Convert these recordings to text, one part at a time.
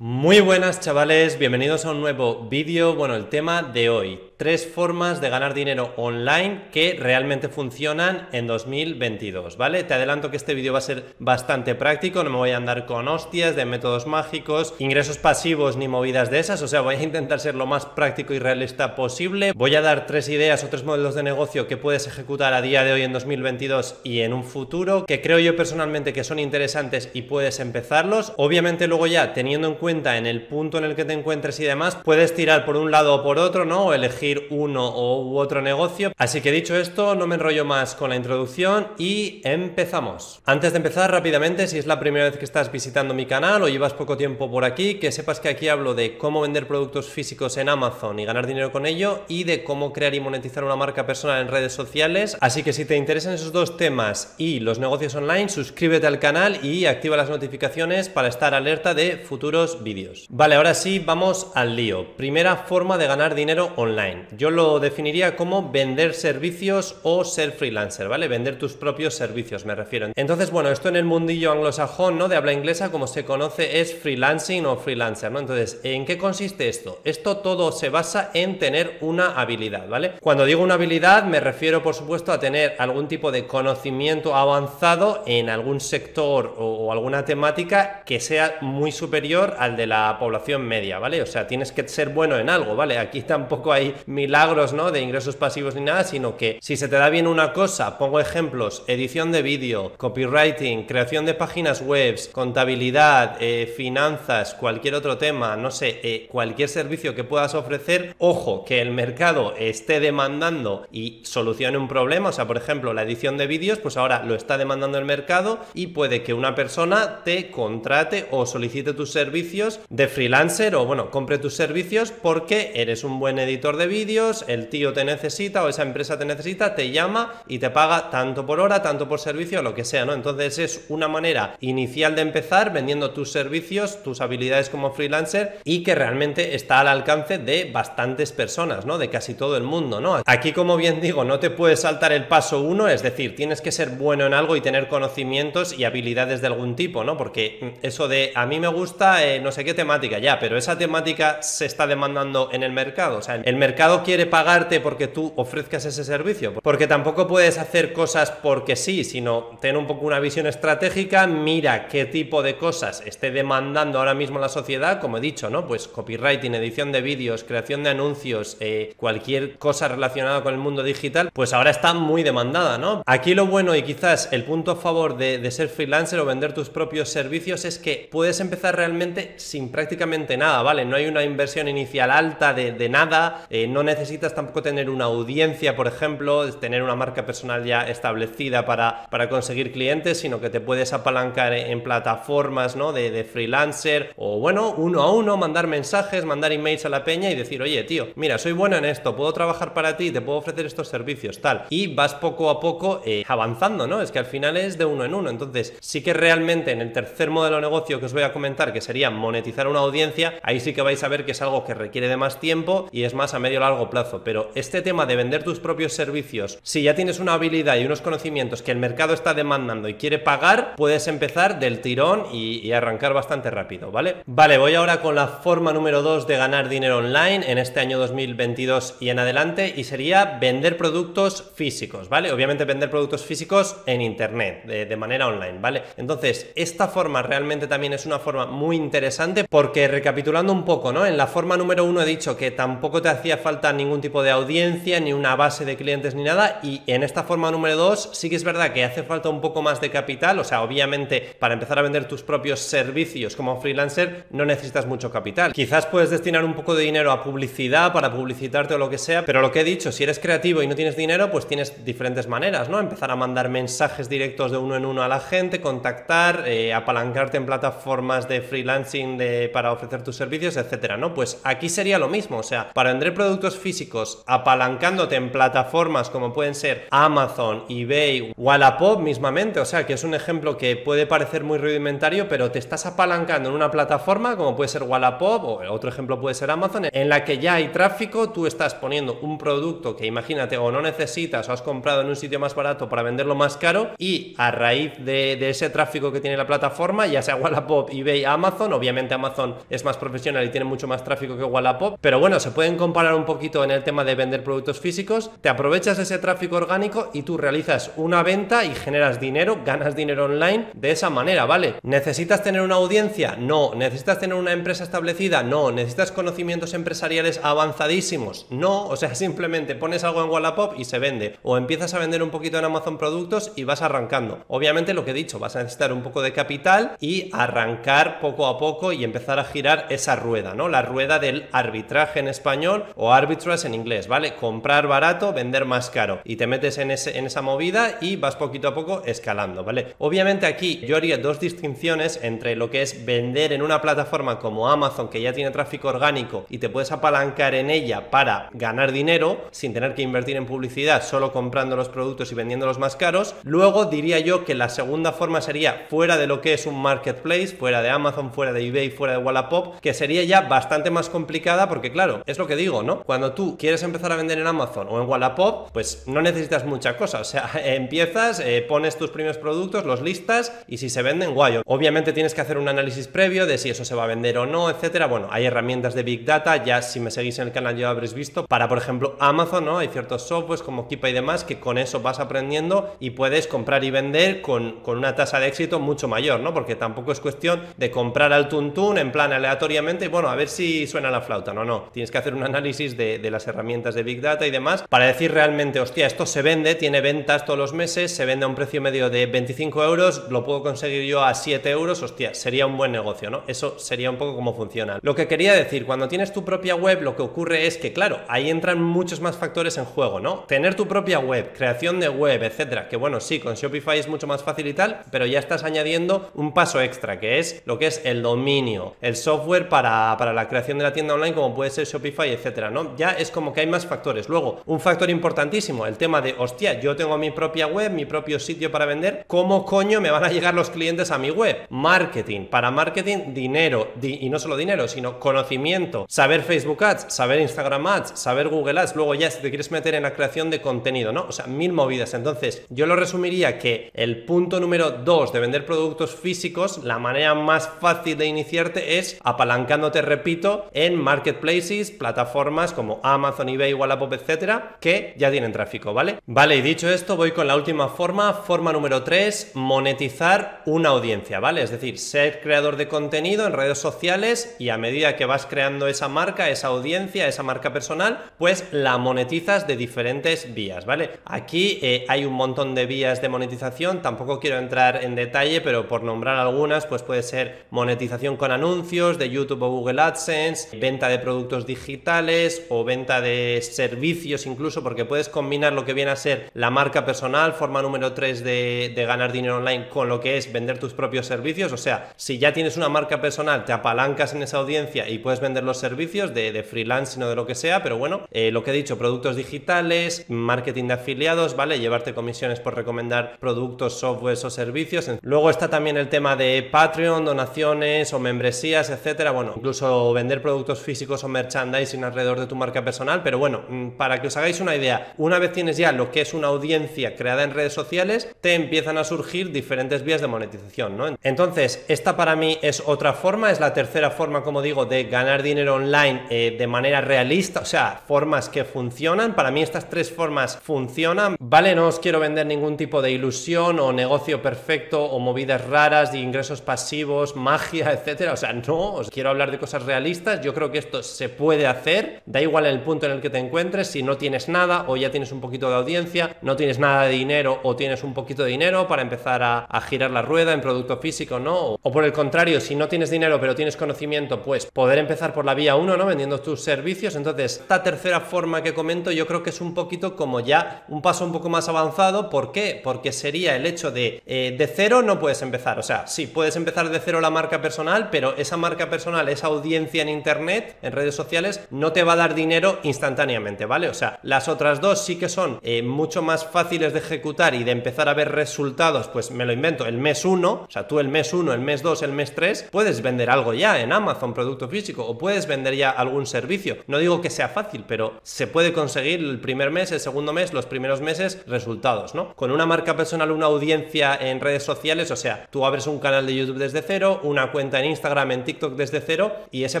Muy buenas chavales, bienvenidos a un nuevo vídeo. Bueno, el tema de hoy, tres formas de ganar dinero online que realmente funcionan en 2022, ¿vale? Te adelanto que este vídeo va a ser bastante práctico, no me voy a andar con hostias de métodos mágicos, ingresos pasivos ni movidas de esas, o sea, voy a intentar ser lo más práctico y realista posible. Voy a dar tres ideas o tres modelos de negocio que puedes ejecutar a día de hoy en 2022 y en un futuro, que creo yo personalmente que son interesantes y puedes empezarlos. Obviamente luego ya teniendo en cuenta en el punto en el que te encuentres y demás, puedes tirar por un lado o por otro, ¿no? O elegir uno u otro negocio. Así que dicho esto, no me enrollo más con la introducción y empezamos. Antes de empezar rápidamente, si es la primera vez que estás visitando mi canal o llevas poco tiempo por aquí, que sepas que aquí hablo de cómo vender productos físicos en Amazon y ganar dinero con ello y de cómo crear y monetizar una marca personal en redes sociales. Así que si te interesan esos dos temas y los negocios online, suscríbete al canal y activa las notificaciones para estar alerta de futuros vídeos. Vale, ahora sí, vamos al lío. Primera forma de ganar dinero online. Yo lo definiría como vender servicios o ser freelancer, ¿vale? Vender tus propios servicios, me refiero. Entonces, bueno, esto en el mundillo anglosajón, ¿no? De habla inglesa, como se conoce, es freelancing o freelancer, ¿no? Entonces, ¿en qué consiste esto? Esto todo se basa en tener una habilidad, ¿vale? Cuando digo una habilidad, me refiero, por supuesto, a tener algún tipo de conocimiento avanzado en algún sector o, alguna temática que sea muy superior al de la población media, ¿vale? O sea, tienes que ser bueno en algo, ¿vale? Aquí tampoco hay milagros, ¿no? De ingresos pasivos ni nada, sino que si se te da bien una cosa, pongo ejemplos, edición de vídeo, copywriting, creación de páginas web, contabilidad, eh, finanzas, cualquier otro tema, no sé, eh, cualquier servicio que puedas ofrecer, ojo, que el mercado esté demandando y solucione un problema, o sea, por ejemplo, la edición de vídeos, pues ahora lo está demandando el mercado y puede que una persona te contrate o solicite tus servicios de freelancer o bueno, compre tus servicios porque eres un buen editor de vídeos el tío te necesita o esa empresa te necesita, te llama y te paga tanto por hora, tanto por servicio, lo que sea, ¿no? Entonces es una manera inicial de empezar vendiendo tus servicios, tus habilidades como freelancer y que realmente está al alcance de bastantes personas, ¿no? De casi todo el mundo, ¿no? Aquí, como bien digo, no te puedes saltar el paso uno, es decir, tienes que ser bueno en algo y tener conocimientos y habilidades de algún tipo, ¿no? Porque eso de a mí me gusta eh, no sé qué temática, ya, pero esa temática se está demandando en el mercado, o sea, el mercado quiere pagarte porque tú ofrezcas ese servicio. Porque tampoco puedes hacer cosas porque sí, sino tener un poco una visión estratégica, mira qué tipo de cosas esté demandando ahora mismo la sociedad, como he dicho, ¿no? Pues copywriting, edición de vídeos, creación de anuncios, eh, cualquier cosa relacionada con el mundo digital, pues ahora está muy demandada, ¿no? Aquí lo bueno y quizás el punto a favor de, ser freelancer o vender tus propios servicios es que puedes empezar realmente sin prácticamente nada, ¿vale? No hay una inversión inicial alta de, de nada, eh, no necesitas tampoco tener una audiencia, por ejemplo, tener una marca personal ya establecida para, para conseguir clientes, sino que te puedes apalancar en plataformas ¿no? de, de freelancer o bueno, uno a uno, mandar mensajes, mandar emails a la peña y decir, oye, tío, mira, soy bueno en esto, puedo trabajar para ti, te puedo ofrecer estos servicios, tal. Y vas poco a poco eh, avanzando, ¿no? Es que al final es de uno en uno. Entonces, sí que realmente en el tercer modelo de negocio que os voy a comentar, que sería monetizar una audiencia, ahí sí que vais a ver que es algo que requiere de más tiempo y es más a medio largo plazo. Pero este tema de vender tus propios servicios, si ya tienes una habilidad y unos conocimientos que el mercado está demandando y quiere pagar, puedes empezar del tirón y, arrancar bastante rápido, ¿vale? Vale, voy ahora con la forma número 2 de ganar dinero online en este año 2022 y en adelante y sería vender productos físicos, ¿vale? Obviamente vender productos físicos en internet, de, de manera online, ¿vale? Entonces, esta forma realmente también es una forma muy interesante porque recapitulando un poco, ¿no? En la forma número 1 he dicho que tampoco te hacía falta ningún tipo de audiencia, ni una base de clientes, ni nada. Y en esta forma número 2 sí que es verdad que hace falta un poco más de capital. O sea, obviamente para empezar a vender tus propios servicios como freelancer no necesitas mucho capital. Quizás puedes destinar un poco de dinero a publicidad para publicitarte o lo que sea, pero lo que he dicho, si eres creativo y no tienes dinero, pues tienes diferentes maneras, ¿no? Empezar a mandar mensajes directos de uno en uno a la gente, contactar, eh, apalancarte en plataformas de freelancing de, para ofrecer tus servicios, etcétera, ¿no? Pues aquí sería lo mismo, o sea, para vender productos físicos apalancándote en plataformas como pueden ser Amazon, eBay, Wallapop mismamente, o sea que es un ejemplo que puede parecer muy rudimentario, pero te estás apalancando en una plataforma como puede ser Wallapop o otro ejemplo puede ser Amazon, en la que ya hay tráfico, tú estás poniendo un producto que imagínate o no necesitas o has comprado en un sitio más barato para venderlo más caro y a raíz de, de ese tráfico que tiene la plataforma, ya sea Wallapop, eBay, Amazon, obviamente Amazon es más profesional y tiene mucho más tráfico que Wallapop, pero bueno, se pueden comparar un poquito en el tema de vender productos físicos, te aprovechas ese tráfico orgánico y tú realizas una venta y generas dinero, ganas dinero online de esa manera, ¿vale? ¿Necesitas tener una audiencia? No. ¿Necesitas tener una empresa establecida? No. ¿Necesitas conocimientos empresariales avanzadísimos? No. O sea, simplemente pones algo en Wallapop y se vende. O empiezas a vender un poquito en Amazon productos y vas arrancando. Obviamente lo que he dicho, vas a necesitar un poco de capital y arrancar poco a poco y empezar a girar esa rueda, ¿no? La rueda del arbitraje en español o arbitrage en inglés, ¿vale? Comprar barato, vender más caro. Y te metes en, ese, en esa movida y vas poquito a poco escalando, ¿vale? Obviamente aquí yo haría dos distinciones entre lo que es vender en una plataforma como Amazon que ya tiene tráfico orgánico y te puedes apalancar en ella para ganar dinero sin tener que invertir en publicidad, solo comprando los productos y vendiéndolos más caros. Luego diría yo que la segunda forma sería fuera de lo que es un marketplace, fuera de Amazon, fuera de eBay, fuera de Wallapop, que sería ya bastante más complicada porque claro, es lo que digo, ¿no? Cuando tú quieres empezar a vender en Amazon o en Wallapop, pues no necesitas mucha cosa, o sea, empiezas, eh, pones tus primeros productos, los listas y si se venden, guay. Obviamente tienes que hacer un análisis previo de si eso se va a vender o no, etcétera. Bueno, hay herramientas de Big Data, ya si me seguís en el canal ya habréis visto, para por ejemplo Amazon, ¿no? Hay ciertos softwares como Kipa y demás que con eso vas aprendiendo y puedes comprar y vender con, con una tasa de éxito mucho mayor, ¿no? Porque tampoco es cuestión de comprar al tuntún en plan aleatoriamente y bueno, a ver si suena la flauta, no, no. Tienes que hacer un análisis de, las herramientas de Big Data y demás para decir realmente, hostia, esto se vende, tiene ventas todos los meses, se vende a un precio medio de 25 euros, lo puedo conseguir yo a 7 euros, hostia, sería un buen negocio, ¿no? Eso sería un poco como funciona. Lo que quería decir, cuando tienes tu propia web, lo que ocurre es que, claro, ahí entran muchos más factores en juego, ¿no? Tener tu propia web, creación de web, etcétera, que bueno, sí, con Shopify es mucho más fácil y tal, pero ya estás añadiendo un paso extra, que es lo que es el dominio, el software para, para la creación de la tienda online, como puede ser Shopify, etcétera, ¿no? Ya es como que hay más factores. Luego, un factor importantísimo, el tema de, hostia, yo tengo mi propia web, mi propio sitio para vender, ¿cómo coño me van a llegar los clientes a mi web? Marketing, para marketing, dinero, y no solo dinero, sino conocimiento, saber Facebook Ads, saber Instagram Ads, saber Google Ads, luego ya si te quieres meter en la creación de contenido, ¿no? O sea, mil movidas. Entonces, yo lo resumiría que el punto número dos de vender productos físicos, la manera más fácil de iniciarte es apalancándote, repito, en marketplaces, plataformas como Amazon, eBay, Wallapop, etcétera, que ya tienen tráfico, ¿vale? Vale, y dicho esto, voy con la última forma, forma número 3, monetizar una audiencia, ¿vale? Es decir, ser creador de contenido en redes sociales y a medida que vas creando esa marca, esa audiencia, esa marca personal, pues la monetizas de diferentes vías, ¿vale? Aquí eh, hay un montón de vías de monetización, tampoco quiero entrar en detalle, pero por nombrar algunas, pues puede ser monetización con anuncios de YouTube o Google AdSense, venta de productos digitales o venta de servicios incluso, porque puedes combinar lo que viene a ser la marca personal, forma número 3 de, ganar dinero online con lo que es vender tus propios servicios. O sea, si ya tienes una marca personal, te apalancas en esa audiencia y puedes vender los servicios de, de freelance, o de lo que sea, pero bueno, eh, lo que he dicho, productos digitales, marketing de afiliados, ¿vale? Llevarte comisiones por recomendar productos, softwares o servicios. Luego está también el tema de Patreon, donaciones o membresías, etcétera. Bueno, incluso vender productos físicos o merchandising alrededor de tu marca personal, pero bueno, mm, para que os hagáis una idea, una vez tienes ya lo que es una audiencia creada en redes sociales, te empiezan a surgir diferentes vías de monetización, ¿no? Entonces, esta para mí es otra forma, es la tercera forma, como digo, de ganar dinero online eh, de manera realista, o sea, formas que funcionan. Para mí estas tres formas funcionan, ¿vale? No os quiero vender ningún tipo de ilusión o negocio perfecto o movidas raras de ingresos pasivos, magia, etcétera. O sea, no, os quiero hablar de cosas realistas. Yo creo que esto se puede hacer, igual el punto en el que te encuentres, si no tienes nada o ya tienes un poquito de audiencia, no tienes nada de dinero o tienes un poquito de dinero para empezar a, a girar la rueda en producto físico, ¿no? O, por el contrario, si no tienes dinero pero tienes conocimiento, pues poder empezar por la vía 1, ¿no? Vendiendo tus servicios. Entonces, esta tercera forma que comento yo creo que es un poquito como ya un paso un poco más avanzado. ¿Por qué? Porque sería el hecho de eh, de cero no puedes empezar. O sea, sí, puedes empezar de cero la marca personal, pero esa marca personal, esa audiencia en internet, en redes sociales, no te va a dar dinero instantáneamente, ¿vale? O sea, las otras dos sí que son eh, mucho más fáciles de ejecutar y de empezar a ver resultados, pues me lo invento, el mes 1, o sea, tú el mes 1, el mes 2, el mes 3, puedes vender algo ya en Amazon, producto físico, o puedes vender ya algún servicio. No digo que sea fácil, pero se puede conseguir el primer mes, el segundo mes, los primeros meses, resultados, ¿no? Con una marca personal, una audiencia en redes sociales, o sea, tú abres un canal de YouTube desde cero, una cuenta en Instagram, en TikTok desde cero, y ese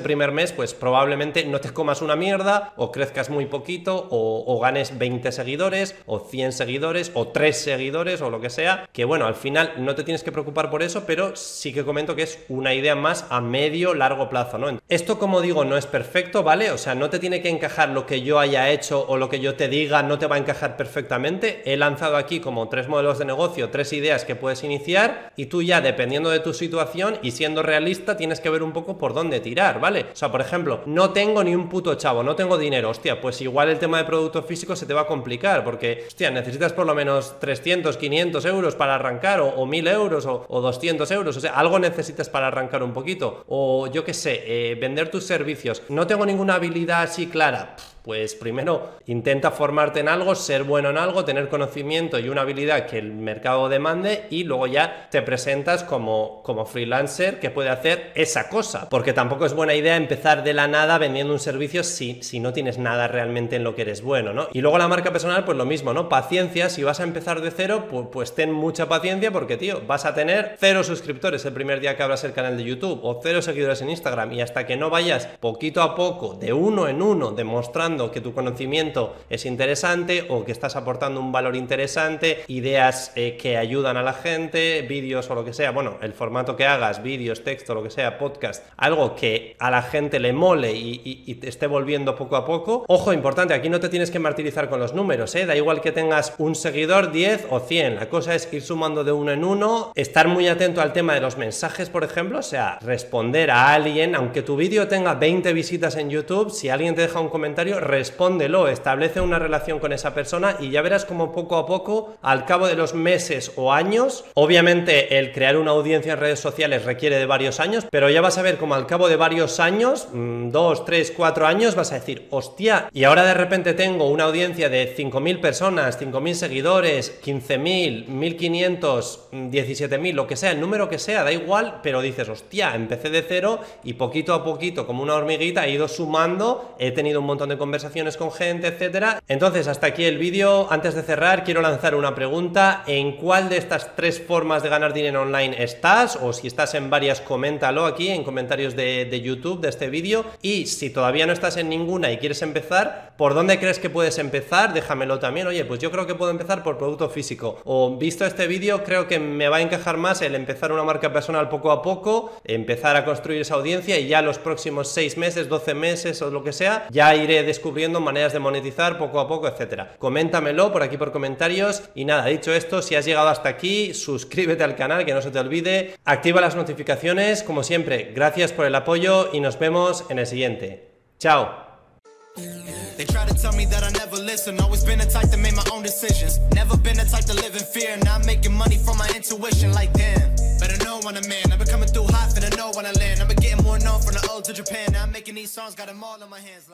primer mes, pues probablemente no te comas una mierda, o crezcas muy poquito, o, ganes 20 seguidores, o 100 seguidores, o 3 seguidores, o lo que sea, que bueno, al final no te tienes que preocupar por eso, pero sí que comento que es una idea más a medio, largo plazo, ¿no? Esto, como digo, no es perfecto, ¿vale? O sea, no te tiene que encajar lo que yo haya hecho o lo que yo te diga, no te va a encajar perfectamente. He lanzado aquí como tres modelos de negocio, tres ideas que puedes iniciar y tú ya, dependiendo de tu situación y siendo realista, tienes que ver un poco por dónde tirar, ¿vale? O sea, por ejemplo, no tengo ni un puto chavo, no tengo dinero, hostia, pues igual el tema de producto físico se te va a complicar porque, hostia, necesitas por lo menos 300, 500 euros para arrancar o, o 1000 euros o, o 200 euros, o sea, algo necesitas para arrancar un poquito o yo qué sé, eh, vender tus servicios. No tengo ninguna habilidad así clara pues primero intenta formarte en algo, ser bueno en algo, tener conocimiento y una habilidad que el mercado demande y luego ya te presentas como, como freelancer que puede hacer esa cosa. Porque tampoco es buena idea empezar de la nada vendiendo un servicio si, si no tienes nada realmente en lo que eres bueno, ¿no? Y luego la marca personal, pues lo mismo, ¿no? Paciencia, si vas a empezar de cero, pues, pues ten mucha paciencia porque, tío, vas a tener cero suscriptores el primer día que abras el canal de YouTube o cero seguidores en Instagram y hasta que no vayas poquito a poco, de uno en uno, demostrando que tu conocimiento es interesante o que estás aportando un valor interesante, ideas eh, que ayudan a la gente, vídeos o lo que sea, bueno, el formato que hagas, vídeos, texto, lo que sea, podcast, algo que a la gente le mole y, te esté volviendo poco a poco. Ojo, importante, aquí no te tienes que martirizar con los números, ¿eh? da igual que tengas un seguidor, 10 o 100, la cosa es ir sumando de uno en uno, estar muy atento al tema de los mensajes, por ejemplo, o sea, responder a alguien, aunque tu vídeo tenga 20 visitas en YouTube, si alguien te deja un comentario, respóndelo, establece una relación con esa persona y ya verás como poco a poco, al cabo de los meses o años, obviamente el crear una audiencia en redes sociales requiere de varios años, pero ya vas a ver como al cabo de varios años, mm, dos, tres, cuatro años, vas a decir, hostia, y ahora de repente tengo una audiencia de 5.000 personas, 5.000 seguidores, 15.000, 1.500, 17.000, lo que sea, el número que sea, da igual, pero dices, hostia, empecé de cero y poquito a poquito, como una hormiguita, he ido sumando, he tenido un montón de conversaciones conversaciones con gente, etcétera. Entonces, hasta aquí el vídeo. Antes de cerrar, quiero lanzar una pregunta. ¿En cuál de estas tres formas de ganar dinero online estás? O si estás en varias, coméntalo aquí en comentarios de, YouTube de este vídeo. Y si todavía no estás en ninguna y quieres empezar, ¿por dónde crees que puedes empezar? Déjamelo también. Oye, pues yo creo que puedo empezar por producto físico. O visto este vídeo, creo que me va a encajar más el empezar una marca personal poco a poco, empezar a construir esa audiencia y ya los próximos 6 meses, 12 meses o lo que sea, ya iré descubriendo descubriendo maneras de monetizar poco a poco, etcétera. Coméntamelo por aquí por comentarios. Y nada, dicho esto, si has llegado hasta aquí, suscríbete al canal, que no se te olvide. Activa las notificaciones, como siempre. Gracias por el apoyo y nos vemos en el siguiente. Chao. I'm coming through know when I land. Getting more known from the old Japan. I'm making these songs, got them all in my hands.